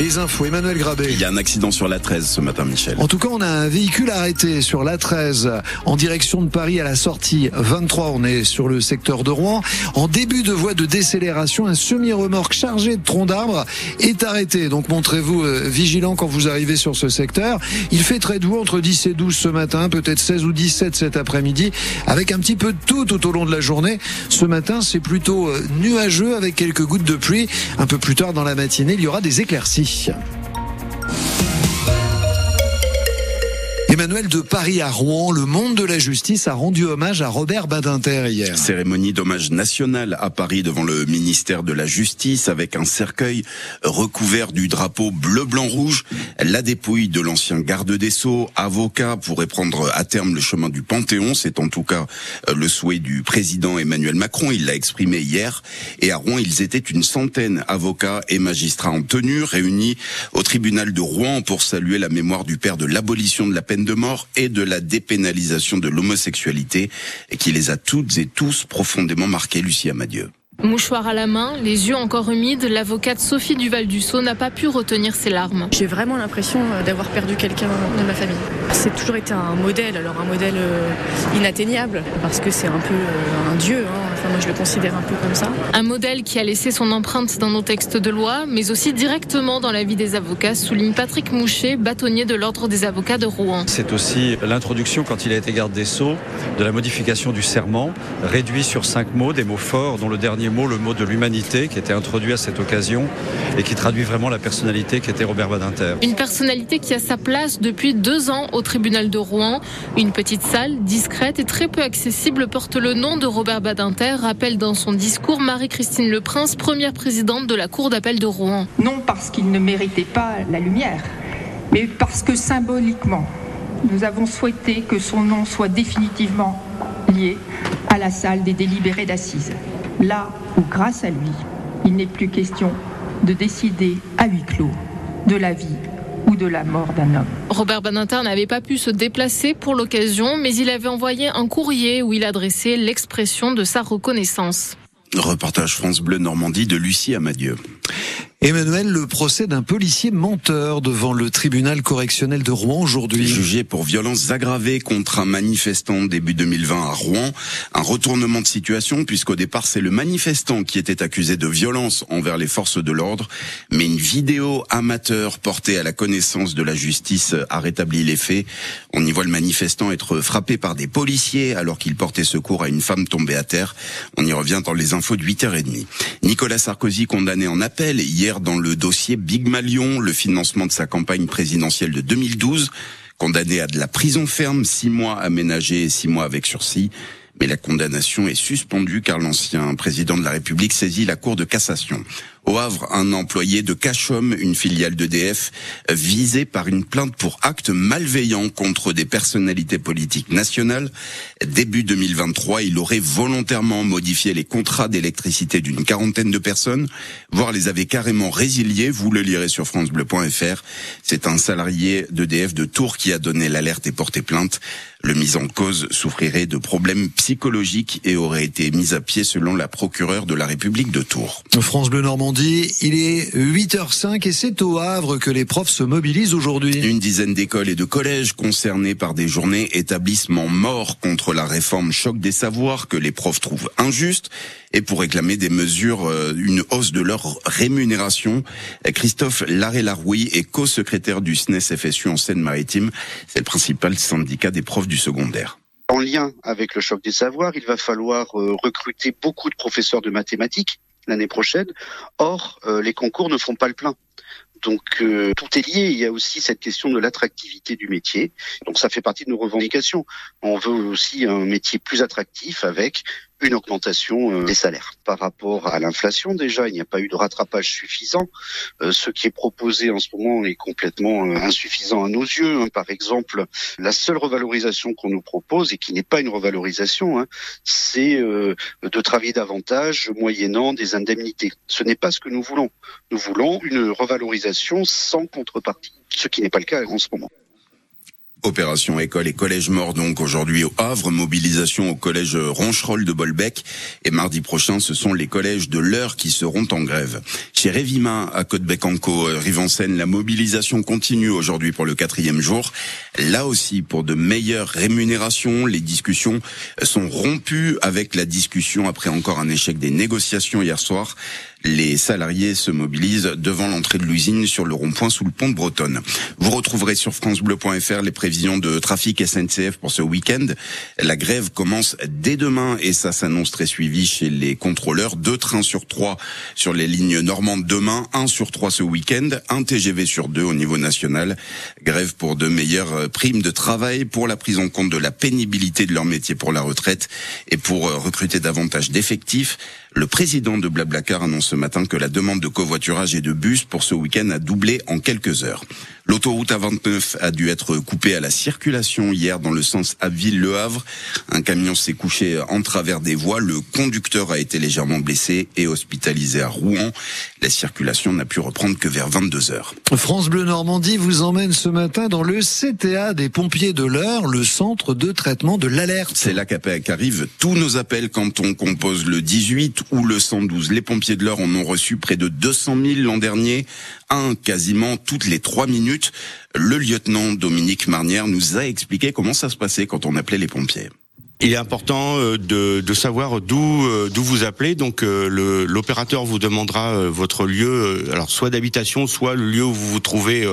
Les infos, Emmanuel Grabé. Il y a un accident sur la 13 ce matin, Michel. En tout cas, on a un véhicule arrêté sur la 13 en direction de Paris à la sortie 23. On est sur le secteur de Rouen. En début de voie de décélération, un semi-remorque chargé de troncs d'arbres est arrêté. Donc montrez-vous euh, vigilant quand vous arrivez sur ce secteur. Il fait très doux entre 10 et 12 ce matin, peut-être 16 ou 17 cet après-midi, avec un petit peu de tout tout au long de la journée. Ce matin, c'est plutôt euh, nuageux avec quelques gouttes de pluie. Un peu plus tard dans la matinée, il y aura des éclaircies. 想。Emmanuel de Paris à Rouen, le monde de la justice a rendu hommage à Robert Badinter hier. Cérémonie d'hommage national à Paris devant le ministère de la Justice avec un cercueil recouvert du drapeau bleu, blanc, rouge. La dépouille de l'ancien garde des Sceaux, avocat, pourrait prendre à terme le chemin du Panthéon. C'est en tout cas euh, le souhait du président Emmanuel Macron. Il l'a exprimé hier. Et à Rouen, ils étaient une centaine, avocats et magistrats en tenue, réunis au tribunal de Rouen pour saluer la mémoire du père de l'abolition de la peine de mort et de la dépénalisation de l'homosexualité qui les a toutes et tous profondément marqués, Lucie Amadieu. Mouchoir à la main, les yeux encore humides, l'avocate Sophie Duval-Dussault n'a pas pu retenir ses larmes. J'ai vraiment l'impression euh, d'avoir perdu quelqu'un de ma famille. C'est toujours été un modèle, alors un modèle euh, inatteignable, parce que c'est un peu euh, un dieu, hein. enfin moi je le considère un peu comme ça. Un modèle qui a laissé son empreinte dans nos textes de loi, mais aussi directement dans la vie des avocats, souligne Patrick Mouchet, bâtonnier de l'Ordre des avocats de Rouen. C'est aussi l'introduction, quand il a été garde des Sceaux, de la modification du serment, réduit sur cinq mots, des mots forts, dont le dernier mot, le mot de l'humanité, qui était introduit à cette occasion et qui traduit vraiment la personnalité qu'était Robert Badinter. Une personnalité qui a sa place depuis deux ans au tribunal de Rouen. Une petite salle, discrète et très peu accessible, porte le nom de Robert Badinter, rappelle dans son discours Marie-Christine Le Prince, première présidente de la Cour d'appel de Rouen. Non parce qu'il ne méritait pas la lumière, mais parce que symboliquement, nous avons souhaité que son nom soit définitivement lié à la salle des délibérés d'assises là où, grâce à lui, il n'est plus question de décider à huis clos de la vie ou de la mort d'un homme. Robert Badinter n'avait pas pu se déplacer pour l'occasion, mais il avait envoyé un courrier où il adressait l'expression de sa reconnaissance. Reportage France Bleu Normandie de Lucie Amadieu. Emmanuel, le procès d'un policier menteur devant le tribunal correctionnel de Rouen aujourd'hui. Jugé pour violences aggravées contre un manifestant début 2020 à Rouen. Un retournement de situation puisqu'au départ c'est le manifestant qui était accusé de violence envers les forces de l'ordre. Mais une vidéo amateur portée à la connaissance de la justice a rétabli les faits. On y voit le manifestant être frappé par des policiers alors qu'il portait secours à une femme tombée à terre. On y revient dans les infos de 8h30. Nicolas Sarkozy condamné en appel hier dans le dossier Big Malion, le financement de sa campagne présidentielle de 2012, condamné à de la prison ferme, six mois aménagés et six mois avec sursis. Mais la condamnation est suspendue car l'ancien président de la République saisit la Cour de cassation. Au Havre, un employé de Cachom, une filiale d'EDF, visé par une plainte pour actes malveillants contre des personnalités politiques nationales. Début 2023, il aurait volontairement modifié les contrats d'électricité d'une quarantaine de personnes, voire les avait carrément résiliés. Vous le lirez sur francebleu.fr. C'est un salarié d'EDF de Tours qui a donné l'alerte et porté plainte. Le mis en cause souffrirait de problèmes psychologiques et aurait été mis à pied selon la procureure de la République de Tours. France Bleu il est 8h05 et c'est au Havre que les profs se mobilisent aujourd'hui. Une dizaine d'écoles et de collèges concernés par des journées établissements morts contre la réforme choc des savoirs que les profs trouvent injuste et pour réclamer des mesures, euh, une hausse de leur rémunération. Christophe Larré-Laroui est co-secrétaire du SNES FSU en Seine-Maritime. C'est le principal syndicat des profs du secondaire. En lien avec le choc des savoirs, il va falloir euh, recruter beaucoup de professeurs de mathématiques l'année prochaine. Or, euh, les concours ne font pas le plein. Donc tout est lié. Il y a aussi cette question de l'attractivité du métier. Donc ça fait partie de nos revendications. On veut aussi un métier plus attractif avec une augmentation euh, des salaires. Par rapport à l'inflation, déjà, il n'y a pas eu de rattrapage suffisant. Euh, ce qui est proposé en ce moment est complètement euh, insuffisant à nos yeux. Hein. Par exemple, la seule revalorisation qu'on nous propose, et qui n'est pas une revalorisation, hein, c'est de travailler davantage moyennant des indemnités. Ce n'est pas ce que nous voulons. Nous voulons une revalorisation sans contrepartie, ce qui n'est pas le cas en ce moment. Opération école et collège mort donc aujourd'hui au Havre, mobilisation au collège Roncherolles de Bolbec et mardi prochain ce sont les collèges de l'heure qui seront en grève. Chez Révima à Côte-Bec-en-Caux, Rive-en-Seine, la mobilisation continue aujourd'hui pour le quatrième jour. Là aussi pour de meilleures rémunérations, les discussions sont rompues avec la discussion après encore un échec des négociations hier soir les salariés se mobilisent devant l'entrée de l'usine sur le rond-point sous le pont de Bretonne. Vous retrouverez sur francebleu.fr les prévisions de trafic SNCF pour ce week-end. La grève commence dès demain et ça s'annonce très suivi chez les contrôleurs. Deux trains sur trois sur les lignes normandes demain, un sur trois ce week-end, un TGV sur deux au niveau national. Grève pour de meilleures primes de travail, pour la prise en compte de la pénibilité de leur métier pour la retraite et pour recruter davantage d'effectifs. Le président de Blablacar annonce ce matin que la demande de covoiturage et de bus pour ce week-end a doublé en quelques heures. L'autoroute A29 a dû être coupée à la circulation hier dans le sens Abbeville-Le Havre. Un camion s'est couché en travers des voies. Le conducteur a été légèrement blessé et hospitalisé à Rouen. La circulation n'a pu reprendre que vers 22 heures. France Bleu Normandie vous emmène ce matin dans le CTA des pompiers de l'heure, le centre de traitement de l'alerte. C'est là qu'arrivent tous nos appels quand on compose le 18 ou le 112. Les pompiers de l'heure en ont reçu près de 200 000 l'an dernier, un quasiment toutes les trois minutes. Le lieutenant Dominique Marnière nous a expliqué comment ça se passait quand on appelait les pompiers. Il est important euh, de, de savoir d'où euh, d'où vous appelez. Donc euh, l'opérateur vous demandera votre lieu, alors soit d'habitation, soit le lieu où vous vous trouvez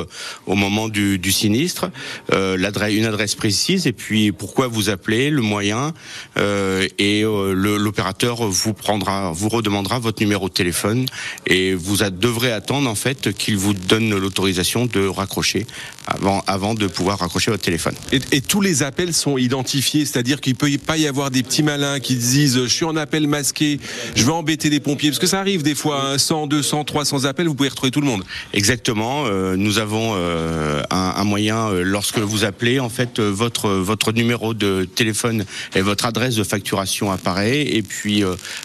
au moment du, du sinistre, l'adresse, une adresse précise, et puis pourquoi vous appelez, le moyen, et l'opérateur vous prendra, vous redemandera votre numéro de téléphone, et vous devrez attendre en fait qu'il vous donne l'autorisation de raccrocher avant avant de pouvoir raccrocher votre téléphone. Et, et tous les appels sont identifiés, c'est-à-dire qu'il peut y pas y avoir des petits malins qui disent je suis en appel masqué, je vais embêter des pompiers parce que ça arrive des fois 100, 200, 300 appels, vous pouvez retrouver tout le monde. Exactement, euh, nous avons euh, un, moyen euh, lorsque vous appelez en fait votre votre numéro de téléphone et votre adresse de facturation apparaît et puis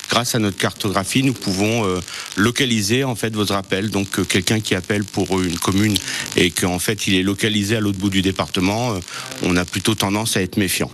grâce à notre cartographie nous pouvons localiser en fait votre appel donc quelqu'un qui appelle pour une commune et qu'en fait il est localisé à l'autre bout du département, on a plutôt tendance à être méfiant.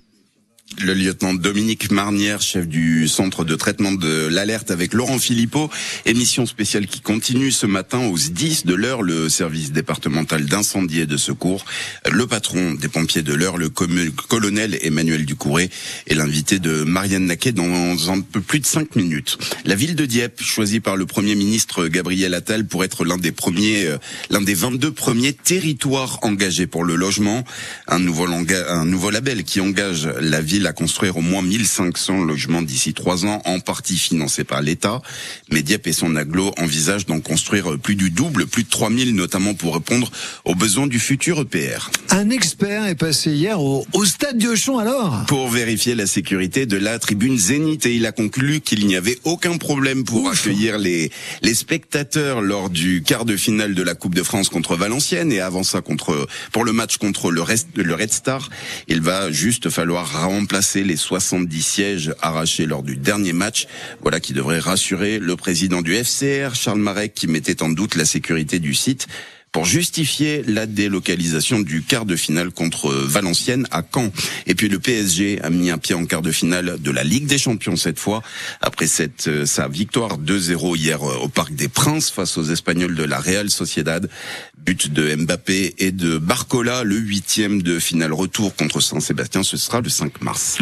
Le lieutenant Dominique Marnière, chef du centre de traitement de l'alerte avec Laurent Philippot. Émission spéciale qui continue ce matin aux 10 de l'heure, le service départemental d'incendie et de secours. Le patron des pompiers de l'heure, le colonel Emmanuel Ducouré, est l'invité de Marianne Naquet dans un peu plus de 5 minutes. La ville de Dieppe, choisie par le premier ministre Gabriel Attal pour être l'un des premiers, euh, l'un des 22 premiers territoires engagés pour le logement. Un nouveau, un nouveau label qui engage la ville à construire au moins 1500 logements d'ici trois ans, en partie financés par l'État. Mais Dieppe et son aglo envisagent d'en construire plus du double, plus de 3000 notamment pour répondre aux besoins du futur EPR. Un expert est passé hier au, au stade Diochon alors? Pour vérifier la sécurité de la tribune Zénith et il a conclu qu'il n'y avait aucun problème pour Ouf. accueillir les, les spectateurs lors du quart de finale de la Coupe de France contre Valenciennes et avant ça contre pour le match contre le, reste, le Red Star. Il va juste falloir remplacer les 70 sièges arrachés lors du dernier match. Voilà qui devrait rassurer le président du FCR, Charles Marek, qui mettait en doute la sécurité du site pour justifier la délocalisation du quart de finale contre Valenciennes à Caen. Et puis le PSG a mis un pied en quart de finale de la Ligue des Champions cette fois, après cette, euh, sa victoire 2-0 hier euh, au Parc des Princes face aux Espagnols de la Real Sociedad. But de Mbappé et de Barcola, le huitième de finale retour contre Saint-Sébastien, ce sera le 5 mars.